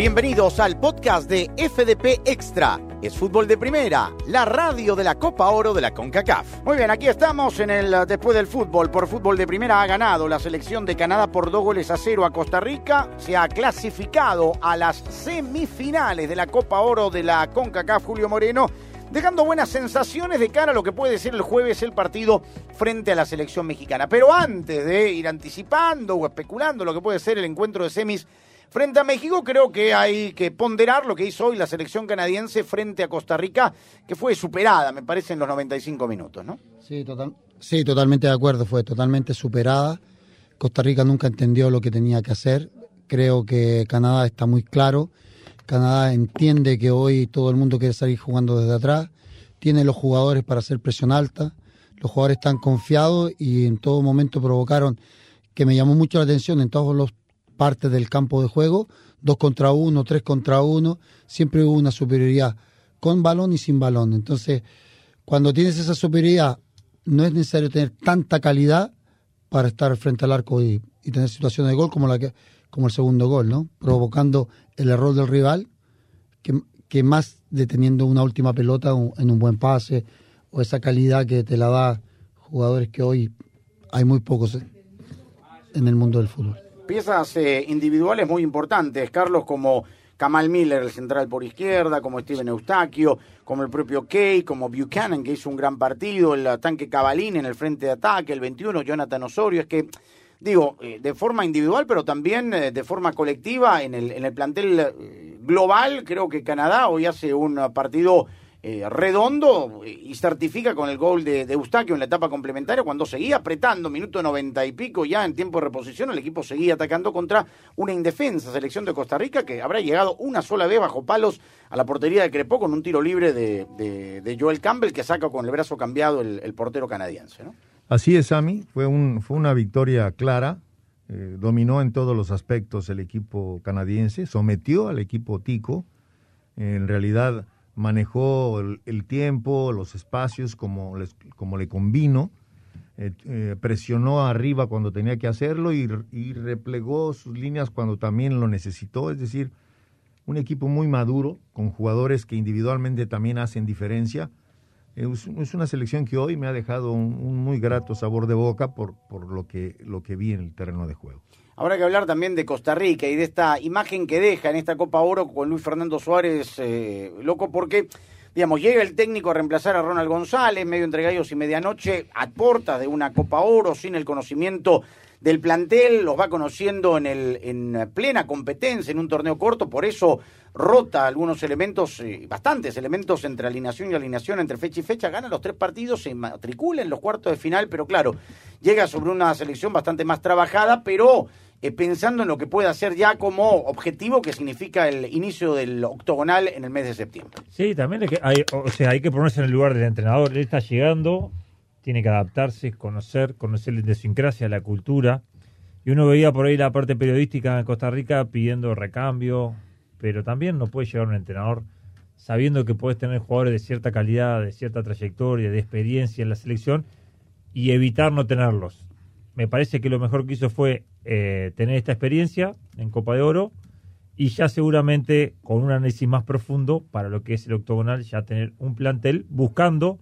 Bienvenidos al podcast de FDP Extra. Es fútbol de primera, la radio de la Copa Oro de la CONCACAF. Muy bien, aquí estamos en el después del fútbol. Por fútbol de primera ha ganado la selección de Canadá por dos goles a cero a Costa Rica. Se ha clasificado a las semifinales de la Copa Oro de la CONCACAF Julio Moreno dejando buenas sensaciones de cara a lo que puede ser el jueves el partido frente a la selección mexicana. Pero antes de ir anticipando o especulando lo que puede ser el encuentro de semis Frente a México creo que hay que ponderar lo que hizo hoy la selección canadiense frente a Costa Rica, que fue superada, me parece, en los 95 minutos, ¿no? Sí, total, sí, totalmente de acuerdo, fue totalmente superada. Costa Rica nunca entendió lo que tenía que hacer. Creo que Canadá está muy claro. Canadá entiende que hoy todo el mundo quiere salir jugando desde atrás. Tiene los jugadores para hacer presión alta. Los jugadores están confiados y en todo momento provocaron que me llamó mucho la atención en todos los parte del campo de juego, dos contra uno, tres contra uno, siempre hubo una superioridad con balón y sin balón. Entonces, cuando tienes esa superioridad, no es necesario tener tanta calidad para estar frente al arco y, tener situaciones de gol como la que como el segundo gol, ¿no? Provocando el error del rival, que, que más deteniendo una última pelota en un buen pase o esa calidad que te la da jugadores que hoy hay muy pocos en el mundo del fútbol piezas eh, individuales muy importantes, Carlos, como Kamal Miller, el central por izquierda, como Steven Eustaquio, como el propio Kay, como Buchanan, que hizo un gran partido, el tanque Cavalín en el frente de ataque, el 21, Jonathan Osorio, es que digo, eh, de forma individual, pero también eh, de forma colectiva en el, en el plantel global, creo que Canadá hoy hace un partido eh, redondo y certifica con el gol de, Eustaquio en la etapa complementaria cuando seguía apretando, minuto noventa y pico ya en tiempo de reposición, el equipo seguía atacando contra una indefensa selección de Costa Rica que habrá llegado una sola vez bajo palos a la portería de Crepó con un tiro libre de, Joel Campbell que saca con el brazo cambiado el, portero canadiense. Así es, Sami, fue, un, fue una victoria clara, eh, dominó en todos los aspectos el equipo canadiense, sometió al equipo tico, en realidad manejó el, tiempo, los espacios como, como le convino, eh, eh, presionó arriba cuando tenía que hacerlo y, replegó sus líneas cuando también lo necesitó, es decir, un equipo muy maduro, con jugadores que individualmente también hacen diferencia. Es, una selección que hoy me ha dejado un, muy grato sabor de boca por, por lo, que, lo que vi en el terreno de juego. Habrá que hablar también de Costa Rica y de esta imagen que deja en esta Copa Oro con Luis Fernando Suárez, eh, loco, porque, digamos, llega el técnico a reemplazar a Ronald González, medio entre gallos y medianoche, a puertas de una Copa Oro, sin el conocimiento del plantel, los va conociendo en, el, en plena competencia, en un torneo corto, por eso rota algunos elementos, eh, bastantes elementos entre alineación y alineación, entre fecha y fecha, gana los tres partidos, se matricula en los cuartos de final, pero claro, llega sobre una selección bastante más trabajada, pero eh, pensando en lo que puede hacer ya como objetivo que significa el inicio del octogonal en el mes de septiembre. Sí, también o sea, hay que ponerse en el lugar del entrenador. Él está llegando, tiene que adaptarse, conocer, conocer la idiosincrasia, la cultura. Y uno veía por ahí la parte periodística en Costa Rica pidiendo recambio, pero también no puede llegar un entrenador sabiendo que puedes tener jugadores de cierta calidad, de cierta trayectoria, de experiencia en la selección y evitar no tenerlos me parece que lo mejor que hizo fue eh, tener esta experiencia en Copa de Oro y ya seguramente con un análisis más profundo para lo que es el octogonal, ya tener un plantel buscando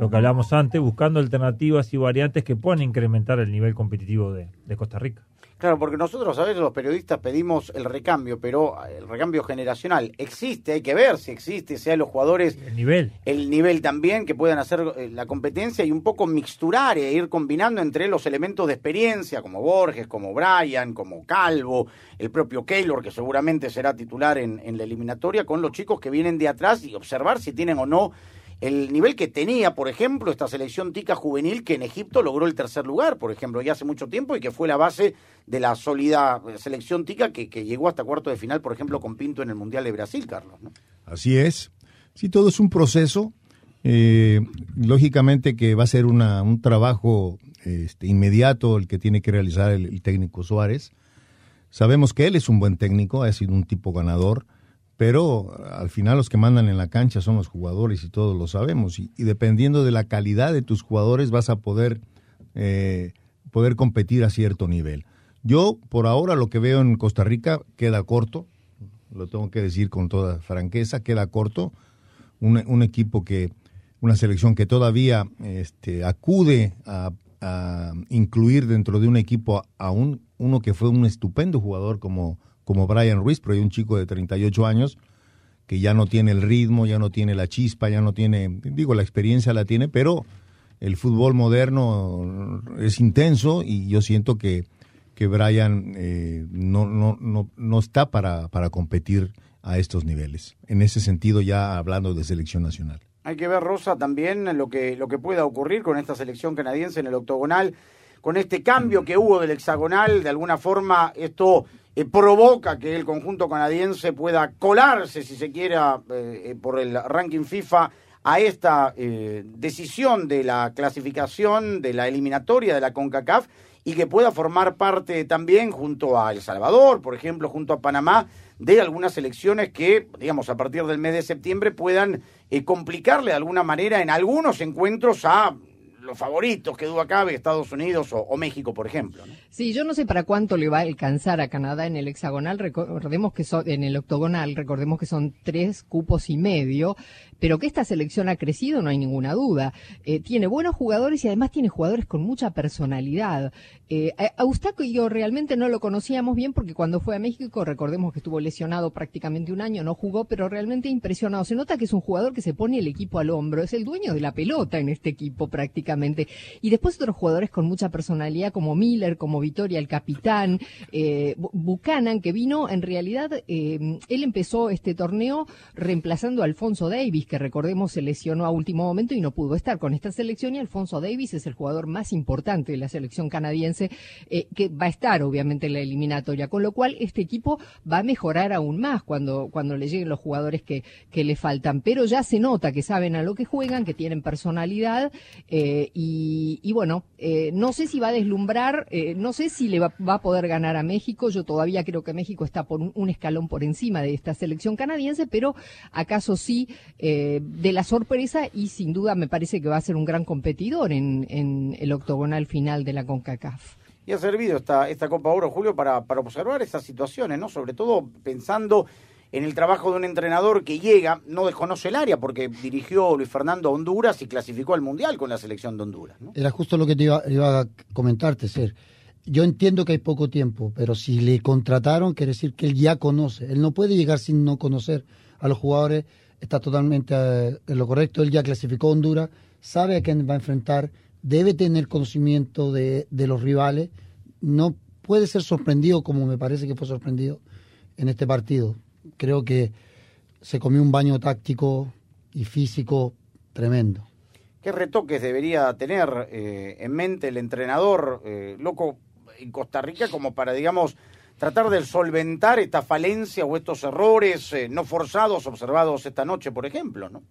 lo que hablamos antes, buscando alternativas y variantes que puedan incrementar el nivel competitivo de Costa Rica. Claro, porque nosotros a veces los periodistas pedimos el recambio, pero el recambio generacional existe, hay que ver si existe, sea los jugadores... El nivel. El nivel también, que puedan hacer eh, la competencia y un poco mixturar e ir combinando entre los elementos de experiencia, como Borges, como Brian, como Calvo, el propio Keylor, que seguramente será titular en, en la eliminatoria, con los chicos que vienen de atrás y observar si tienen o no el nivel que tenía, por ejemplo, esta selección tica juvenil que en Egipto logró el tercer lugar, por ejemplo, ya hace mucho tiempo y que fue la base de la sólida selección tica que, llegó hasta cuarto de final, por ejemplo, con Pinto en el Mundial de Brasil, Carlos. Así es. Sí, todo es un proceso. Eh, lógicamente que va a ser una, un trabajo este, inmediato el que tiene que realizar el técnico Suárez. Sabemos que él es un buen técnico, ha sido un tipo ganador pero al final los que mandan en la cancha son los jugadores y todos lo sabemos. Y, dependiendo de la calidad de tus jugadores vas a poder, eh, poder competir a cierto nivel. Yo, por ahora, lo que veo en Costa Rica queda corto. lo tengo que decir con toda franqueza, queda corto. Un, equipo que, una selección que todavía este, acude a, a, incluir dentro de un equipo a un, uno que fue un estupendo jugador como, como Brian Ruiz, pero hay un chico de 38 años que ya no tiene el ritmo, ya no tiene la chispa, ya no tiene, digo, la experiencia la tiene, pero el fútbol moderno es intenso y yo siento que, que Brian eh, no, no, no, no está para, para competir a estos niveles. En ese sentido, ya hablando de selección nacional. Hay que ver, Rosa, también lo que, lo que pueda ocurrir con esta selección canadiense en el octogonal, con este cambio que hubo del hexagonal, de alguna forma esto eh, provoca que el conjunto canadiense pueda colarse, si se quiera, eh, eh, por el ranking FIFA a esta eh, decisión de la clasificación de la eliminatoria de la CONCACAF y que pueda formar parte también junto a El Salvador, por ejemplo, junto a Panamá, de algunas elecciones que, digamos, a partir del mes de septiembre puedan complicarle de alguna manera en algunos encuentros a los favoritos que duda cabe, Estados Unidos o, México, por ejemplo. Sí, yo no sé para cuánto le va a alcanzar a Canadá en el hexagonal, recordemos que son, en el octogonal, recordemos que son tres cupos y medio, pero que esta selección ha crecido, no hay ninguna duda. Eh, tiene buenos jugadores y además tiene jugadores con mucha personalidad. Eh, a Eustaquio realmente no lo conocíamos bien porque cuando fue a México, recordemos que estuvo lesionado prácticamente un año, no jugó, pero realmente impresionado. Se nota que es un jugador que se pone el equipo al hombro, es el dueño de la pelota en este equipo prácticamente. Y después otros jugadores con mucha personalidad como Miller, como Vitoria, el capitán, eh, Buchanan, que vino en realidad, eh, él empezó este torneo reemplazando a Alfonso Davis, que recordemos se lesionó a último momento y no pudo estar con esta selección y Alfonso Davis es el jugador más importante de la selección canadiense eh, que va a estar obviamente en la eliminatoria, con lo cual este equipo va a mejorar aún más cuando, cuando le lleguen los jugadores que, que le faltan, pero ya se nota que saben a lo que juegan, que tienen personalidad eh, y, bueno, eh, no sé si va a deslumbrar, no sé si le va, a poder ganar a México, yo todavía creo que México está por un, escalón por encima de esta selección canadiense, pero acaso sí de la sorpresa y sin duda me parece que va a ser un gran competidor en, en el octogonal final de la CONCACAF. Y ha servido esta, esta Copa Oro, Julio, para, para observar esas situaciones, ¿no? Sobre todo pensando en el trabajo de un entrenador que llega, no desconoce el área, porque dirigió Luis Fernando a Honduras y clasificó al Mundial con la selección de Honduras. Era justo lo que te iba, iba a comentarte, Ser. Yo entiendo que hay poco tiempo, pero si le contrataron, quiere decir que él ya conoce. Él no puede llegar sin no conocer a los jugadores está totalmente eh, en lo correcto. Él ya clasificó a Honduras, sabe a quién va a enfrentar, debe tener conocimiento de, de, los rivales. No puede ser sorprendido como me parece que fue sorprendido en este partido. Creo que se comió un baño táctico y físico tremendo. ¿Qué retoques debería tener eh, en mente el entrenador, eh, loco, en Costa Rica como para, digamos, tratar de solventar esta falencia o estos errores eh, no forzados observados esta noche, por ejemplo, ¿no?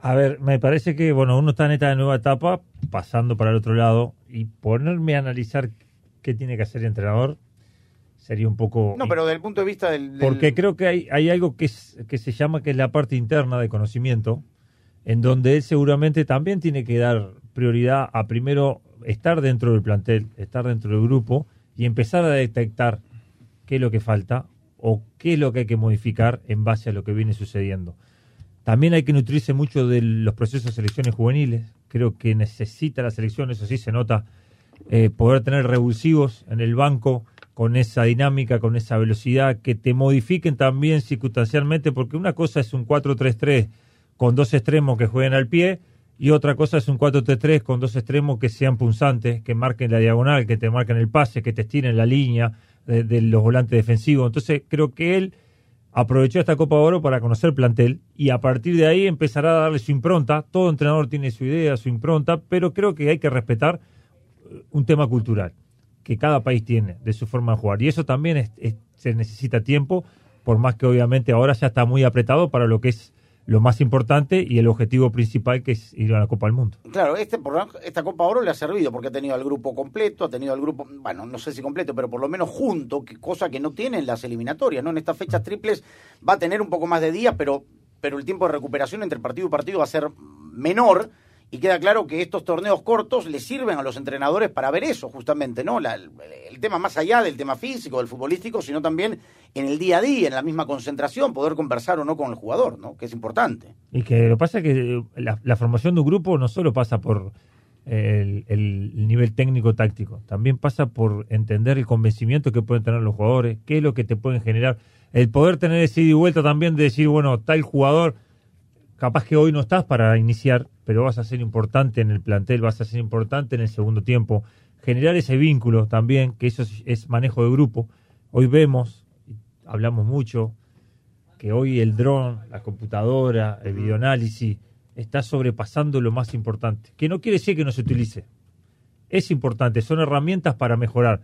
A ver, me parece que, bueno, uno está en esta nueva etapa, pasando para el otro lado, y ponerme a analizar qué tiene que hacer el entrenador sería un poco... No, pero desde el punto de vista del... del... Porque creo que hay, hay algo que, es, que se llama que es la parte interna de conocimiento, en donde él seguramente también tiene que dar prioridad a primero estar dentro del plantel, estar dentro del grupo y empezar a detectar qué es lo que falta o qué es lo que hay que modificar en base a lo que viene sucediendo. También hay que nutrirse mucho de los procesos de selecciones juveniles. Creo que necesita la selección, eso sí se nota, eh, poder tener revulsivos en el banco con esa dinámica, con esa velocidad, que te modifiquen también circunstancialmente, porque una cosa es un 4-3-3 con dos extremos que jueguen al pie y otra cosa es un 4-3-3 con dos extremos que sean punzantes, que marquen la diagonal, que te marquen el pase, que te estiren la línea, de, de, los volantes defensivos. Entonces creo que él aprovechó esta Copa de Oro para conocer el plantel y a partir de ahí empezará a darle su impronta. Todo entrenador tiene su idea, su impronta, pero creo que hay que respetar un tema cultural que cada país tiene de su forma de jugar. Y eso también se necesita tiempo, por más que obviamente ahora ya está muy apretado para lo que es lo más importante y el objetivo principal que es ir a la Copa del Mundo. Claro, este esta Copa Oro le ha servido porque ha tenido al grupo completo, ha tenido al grupo, bueno, no sé si completo, pero por lo menos junto, que cosa que no tienen las eliminatorias, ¿no? En estas fechas triples va a tener un poco más de días, pero, pero el tiempo de recuperación entre partido y partido va a ser menor y queda claro que estos torneos cortos le sirven a los entrenadores para ver eso, justamente, ¿no? el, tema más allá del tema físico, del futbolístico, sino también en el día a día, en la misma concentración, poder conversar o no con el jugador, ¿no? Que es importante. Y que lo pasa es que la, la formación de un grupo no solo pasa por el, el, nivel técnico-táctico, también pasa por entender el convencimiento que pueden tener los jugadores, qué es lo que te pueden generar, el poder tener ese ida y vuelta también de decir, bueno, tal jugador, capaz que hoy no estás para iniciar, pero vas a ser importante en el plantel, vas a ser importante en el segundo tiempo, generar ese vínculo también, que eso es, manejo de grupo. Hoy vemos, hablamos mucho, que hoy el dron, la computadora, el videoanálisis, está sobrepasando lo más importante. Que no quiere decir que no se utilice. Es importante, son herramientas para mejorar.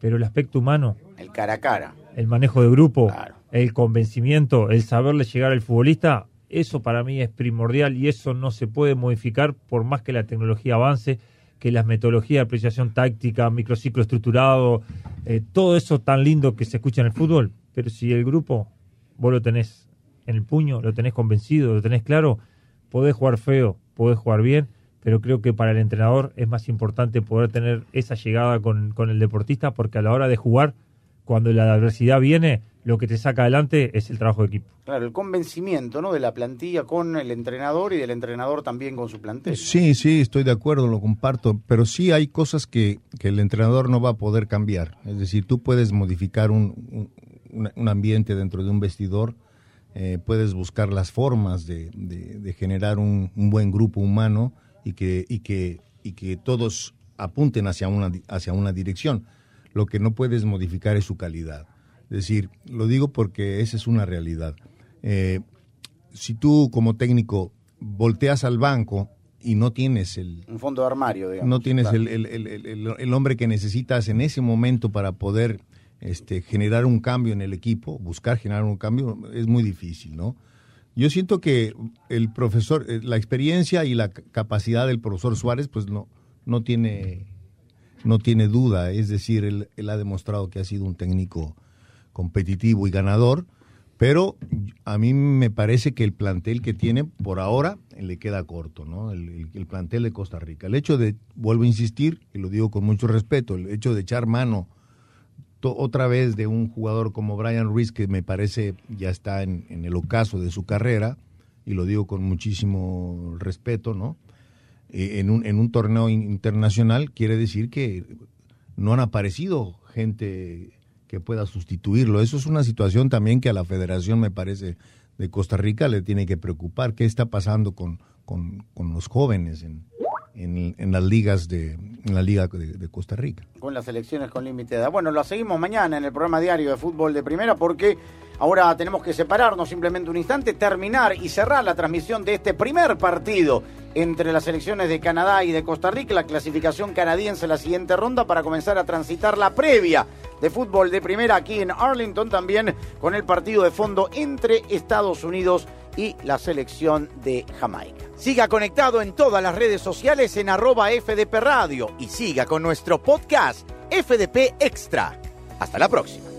Pero el aspecto humano. El cara a cara. El manejo de grupo, el convencimiento, el saberle llegar al futbolista, eso para mí es primordial y eso no se puede modificar por más que la tecnología avance, que las metodologías de apreciación táctica, microciclo estructurado, eh, todo eso tan lindo que se escucha en el fútbol. Pero si el grupo vos lo tenés en el puño, lo tenés convencido, lo tenés claro, podés jugar feo, podés jugar bien, pero creo que para el entrenador es más importante poder tener esa llegada con, el deportista porque a la hora de jugar, cuando la adversidad viene, lo que te saca adelante es el trabajo de equipo. Claro, el convencimiento ¿no? de la plantilla con el entrenador y del entrenador también con su plantel. Sí, sí, estoy de acuerdo, lo comparto, pero sí hay cosas que, que el entrenador no va a poder cambiar. Es decir, tú puedes modificar un, un ambiente dentro de un vestidor, eh, puedes buscar las formas de, generar un, buen grupo humano y que, y que, y que todos apunten hacia una, hacia una dirección. Lo que no puedes modificar es su calidad. Es decir, lo digo porque esa es una realidad. Eh, si tú como técnico volteas al banco y no tienes el... Un fondo de armario, digamos. No tienes el, el, el, el, hombre que necesitas en ese momento para poder este, generar un cambio en el equipo, buscar generar un cambio, es muy difícil, ¿no? Yo siento que el profesor, eh, la experiencia y la capacidad del profesor Suárez, pues no, no tiene, no tiene duda. Es decir, él, ha demostrado que ha sido un técnico competitivo y ganador, pero a mí me parece que el plantel que tiene por ahora le queda corto, ¿no? El, el, plantel de Costa Rica. El hecho de, vuelvo a insistir, y lo digo con mucho respeto, el hecho de echar mano otra vez de un jugador como Brian Ruiz, que me parece ya está en, el ocaso de su carrera, y lo digo con muchísimo respeto, ¿no? Eh, en, un, en un torneo internacional quiere decir que no han aparecido gente que pueda sustituirlo. Eso es una situación también que a la federación, me parece, de Costa Rica le tiene que preocupar. ¿Qué está pasando con, con, con los jóvenes en, en, las ligas de en la liga de, Costa Rica. Con las elecciones con límite de edad. Bueno, lo seguimos mañana en el programa diario de fútbol de primera porque ahora tenemos que separarnos simplemente un instante, terminar y cerrar la transmisión de este primer partido entre las selecciones de Canadá y de Costa Rica, la clasificación canadiense la siguiente ronda para comenzar a transitar la previa de fútbol de primera aquí en Arlington también con el partido de fondo entre Estados Unidos y la selección de Jamaica. Siga conectado en todas las redes sociales en arroba FDP Radio y siga con nuestro podcast FDP Extra. Hasta la próxima.